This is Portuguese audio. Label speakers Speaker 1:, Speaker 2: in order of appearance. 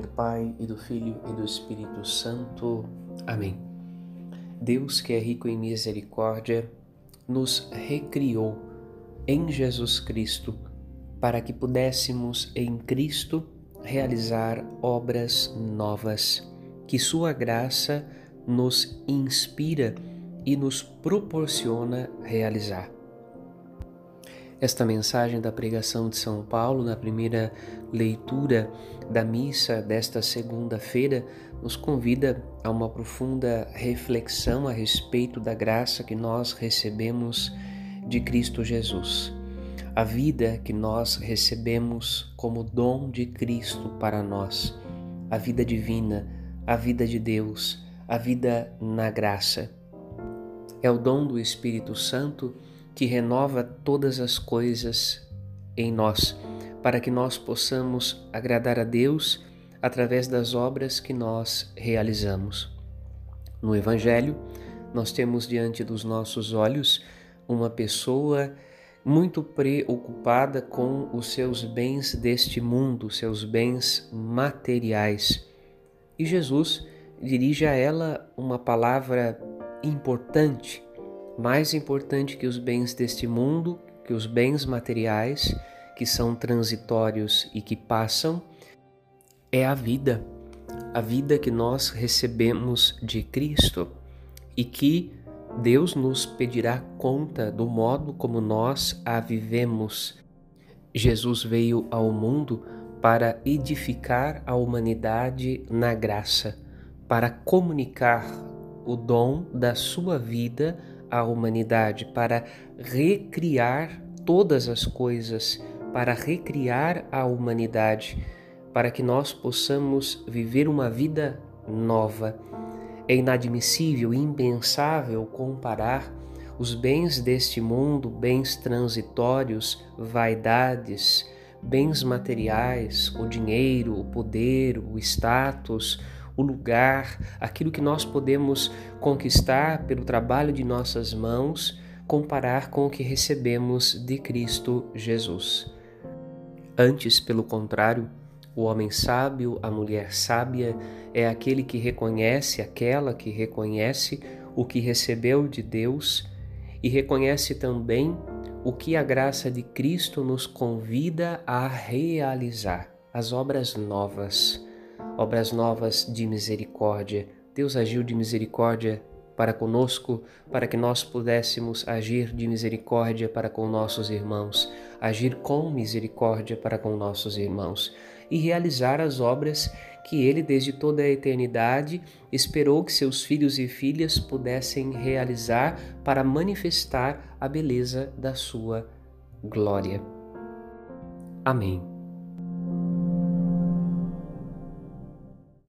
Speaker 1: nome do Pai e do Filho e do Espírito Santo. Amém. Deus, que é rico em misericórdia, nos recriou em Jesus Cristo para que pudéssemos em Cristo realizar obras novas, que Sua graça nos inspira e nos proporciona realizar. Esta mensagem da pregação de São Paulo, na primeira leitura da missa desta segunda-feira, nos convida a uma profunda reflexão a respeito da graça que nós recebemos de Cristo Jesus. A vida que nós recebemos como dom de Cristo para nós, a vida divina, a vida de Deus, a vida na graça. É o dom do Espírito Santo que renova todas as coisas em nós, para que nós possamos agradar a Deus através das obras que nós realizamos. No Evangelho, nós temos diante dos nossos olhos uma pessoa muito preocupada com os seus bens deste mundo, seus bens materiais. E Jesus dirige a ela uma palavra importante mais importante que os bens deste mundo, que os bens materiais, que são transitórios e que passam, é a vida, a vida que nós recebemos de Cristo e que Deus nos pedirá conta do modo como nós a vivemos. Jesus veio ao mundo para edificar a humanidade na graça, para comunicar o dom da sua vida a humanidade, para recriar todas as coisas, para recriar a humanidade, para que nós possamos viver uma vida nova. É inadmissível, impensável comparar os bens deste mundo, bens transitórios, vaidades, bens materiais, o dinheiro, o poder, o status, o lugar, aquilo que nós podemos conquistar pelo trabalho de nossas mãos, comparar com o que recebemos de Cristo Jesus. Antes, pelo contrário, o homem sábio, a mulher sábia, é aquele que reconhece, aquela que reconhece o que recebeu de Deus e reconhece também o que a graça de Cristo nos convida a realizar, as obras novas obras novas de misericórdia. Deus agiu de misericórdia para conosco, para que nós pudéssemos agir de misericórdia para com nossos irmãos, agir com misericórdia para com nossos irmãos e realizar as obras que ele, desde toda a eternidade, esperou que seus filhos e filhas pudessem realizar para manifestar a beleza da sua glória. Amém.